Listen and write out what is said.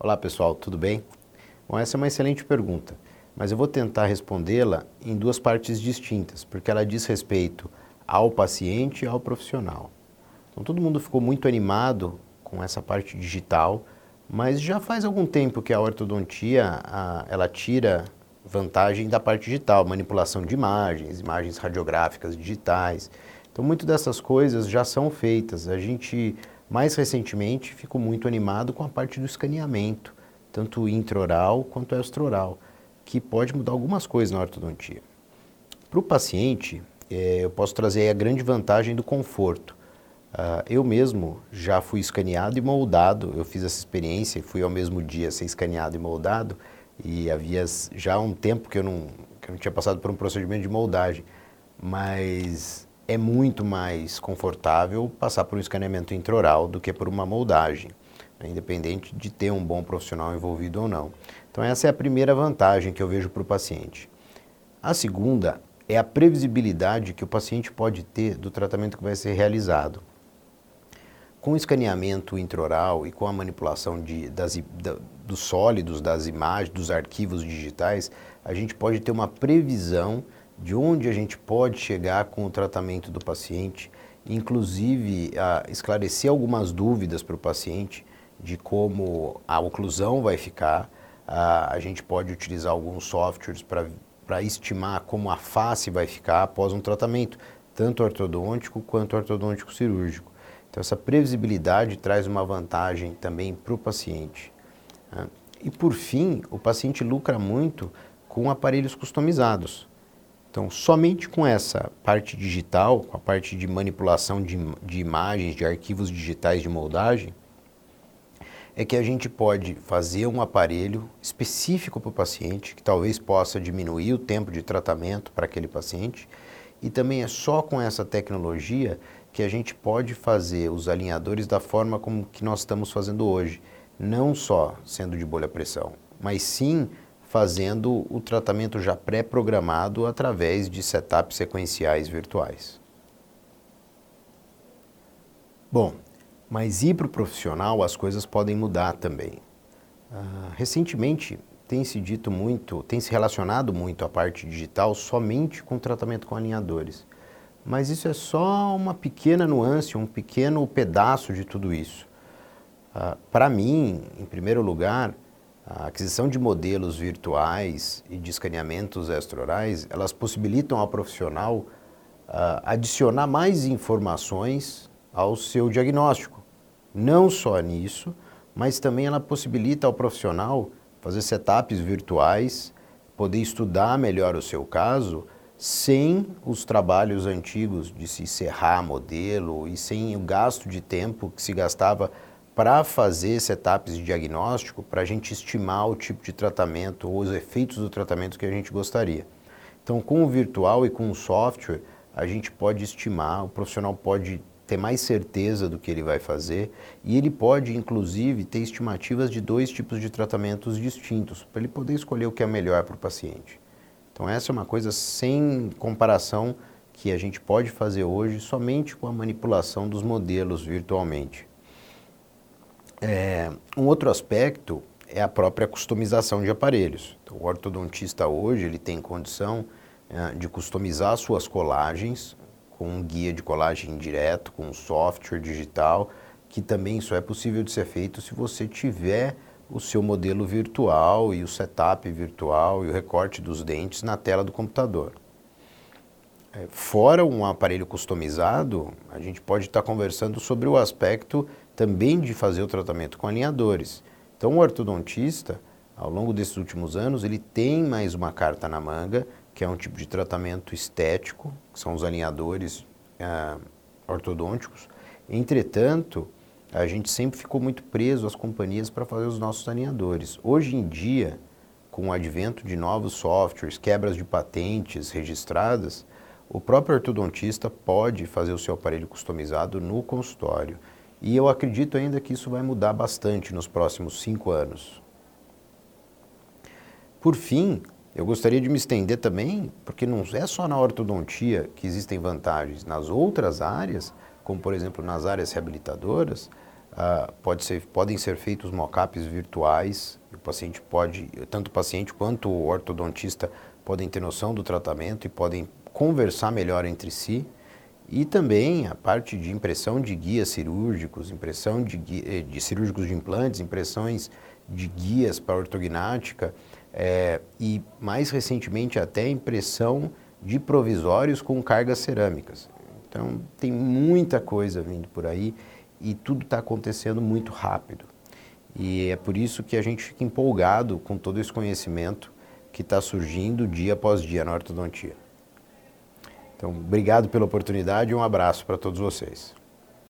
Olá pessoal, tudo bem? Bom, essa é uma excelente pergunta, mas eu vou tentar respondê-la em duas partes distintas, porque ela diz respeito ao paciente e ao profissional. Então todo mundo ficou muito animado com essa parte digital, mas já faz algum tempo que a ortodontia a, ela tira vantagem da parte digital, manipulação de imagens, imagens radiográficas digitais. Então, muitas dessas coisas já são feitas. A gente mais recentemente, fico muito animado com a parte do escaneamento, tanto intraoral quanto extraoral, que pode mudar algumas coisas na ortodontia. Para o paciente, é, eu posso trazer a grande vantagem do conforto. Uh, eu mesmo já fui escaneado e moldado, eu fiz essa experiência e fui ao mesmo dia ser escaneado e moldado, e havia já um tempo que eu não, que eu não tinha passado por um procedimento de moldagem, mas é muito mais confortável passar por um escaneamento intraoral do que por uma moldagem, né, independente de ter um bom profissional envolvido ou não. Então essa é a primeira vantagem que eu vejo para o paciente. A segunda é a previsibilidade que o paciente pode ter do tratamento que vai ser realizado. Com o escaneamento intraoral e com a manipulação de, das, da, dos sólidos, das imagens, dos arquivos digitais, a gente pode ter uma previsão de onde a gente pode chegar com o tratamento do paciente, inclusive a esclarecer algumas dúvidas para o paciente de como a oclusão vai ficar. A, a gente pode utilizar alguns softwares para estimar como a face vai ficar após um tratamento, tanto ortodôntico quanto ortodôntico cirúrgico. Então, essa previsibilidade traz uma vantagem também para o paciente. Né? E, por fim, o paciente lucra muito com aparelhos customizados. Então, somente com essa parte digital, com a parte de manipulação de, de imagens, de arquivos digitais de moldagem, é que a gente pode fazer um aparelho específico para o paciente, que talvez possa diminuir o tempo de tratamento para aquele paciente, e também é só com essa tecnologia que a gente pode fazer os alinhadores da forma como que nós estamos fazendo hoje, não só sendo de bolha pressão, mas sim fazendo o tratamento já pré-programado através de setups sequenciais virtuais. Bom, mas ir para o profissional as coisas podem mudar também. Uh, recentemente tem se dito muito, tem se relacionado muito a parte digital somente com tratamento com alinhadores. Mas isso é só uma pequena nuance, um pequeno pedaço de tudo isso. Uh, para mim, em primeiro lugar, a aquisição de modelos virtuais e de escaneamentos extraorais, elas possibilitam ao profissional uh, adicionar mais informações ao seu diagnóstico. Não só nisso, mas também ela possibilita ao profissional fazer setups virtuais, poder estudar melhor o seu caso, sem os trabalhos antigos de se serrar modelo e sem o gasto de tempo que se gastava para fazer setups de diagnóstico, para a gente estimar o tipo de tratamento ou os efeitos do tratamento que a gente gostaria. Então, com o virtual e com o software, a gente pode estimar, o profissional pode ter mais certeza do que ele vai fazer e ele pode, inclusive, ter estimativas de dois tipos de tratamentos distintos, para ele poder escolher o que é melhor para o paciente. Então, essa é uma coisa sem comparação que a gente pode fazer hoje somente com a manipulação dos modelos virtualmente. É, um outro aspecto é a própria customização de aparelhos. Então, o ortodontista hoje ele tem condição é, de customizar suas colagens com um guia de colagem direto, com um software digital, que também só é possível de ser feito se você tiver o seu modelo virtual e o setup virtual e o recorte dos dentes na tela do computador. É, fora um aparelho customizado, a gente pode estar conversando sobre o aspecto também de fazer o tratamento com alinhadores. Então, o ortodontista, ao longo desses últimos anos, ele tem mais uma carta na manga, que é um tipo de tratamento estético, que são os alinhadores ah, ortodônticos. Entretanto, a gente sempre ficou muito preso às companhias para fazer os nossos alinhadores. Hoje em dia, com o advento de novos softwares, quebras de patentes registradas, o próprio ortodontista pode fazer o seu aparelho customizado no consultório. E eu acredito ainda que isso vai mudar bastante nos próximos cinco anos. Por fim, eu gostaria de me estender também, porque não é só na ortodontia que existem vantagens. Nas outras áreas, como por exemplo nas áreas reabilitadoras, Uh, pode ser, podem ser feitos mockups virtuais, o paciente pode, tanto o paciente quanto o ortodontista podem ter noção do tratamento e podem conversar melhor entre si. E também a parte de impressão de guias cirúrgicos, impressão de, guia, de cirúrgicos de implantes, impressões de guias para ortognática é, e mais recentemente até impressão de provisórios com cargas cerâmicas. Então tem muita coisa vindo por aí e tudo está acontecendo muito rápido. E é por isso que a gente fica empolgado com todo esse conhecimento que está surgindo dia após dia na ortodontia. Então, obrigado pela oportunidade e um abraço para todos vocês.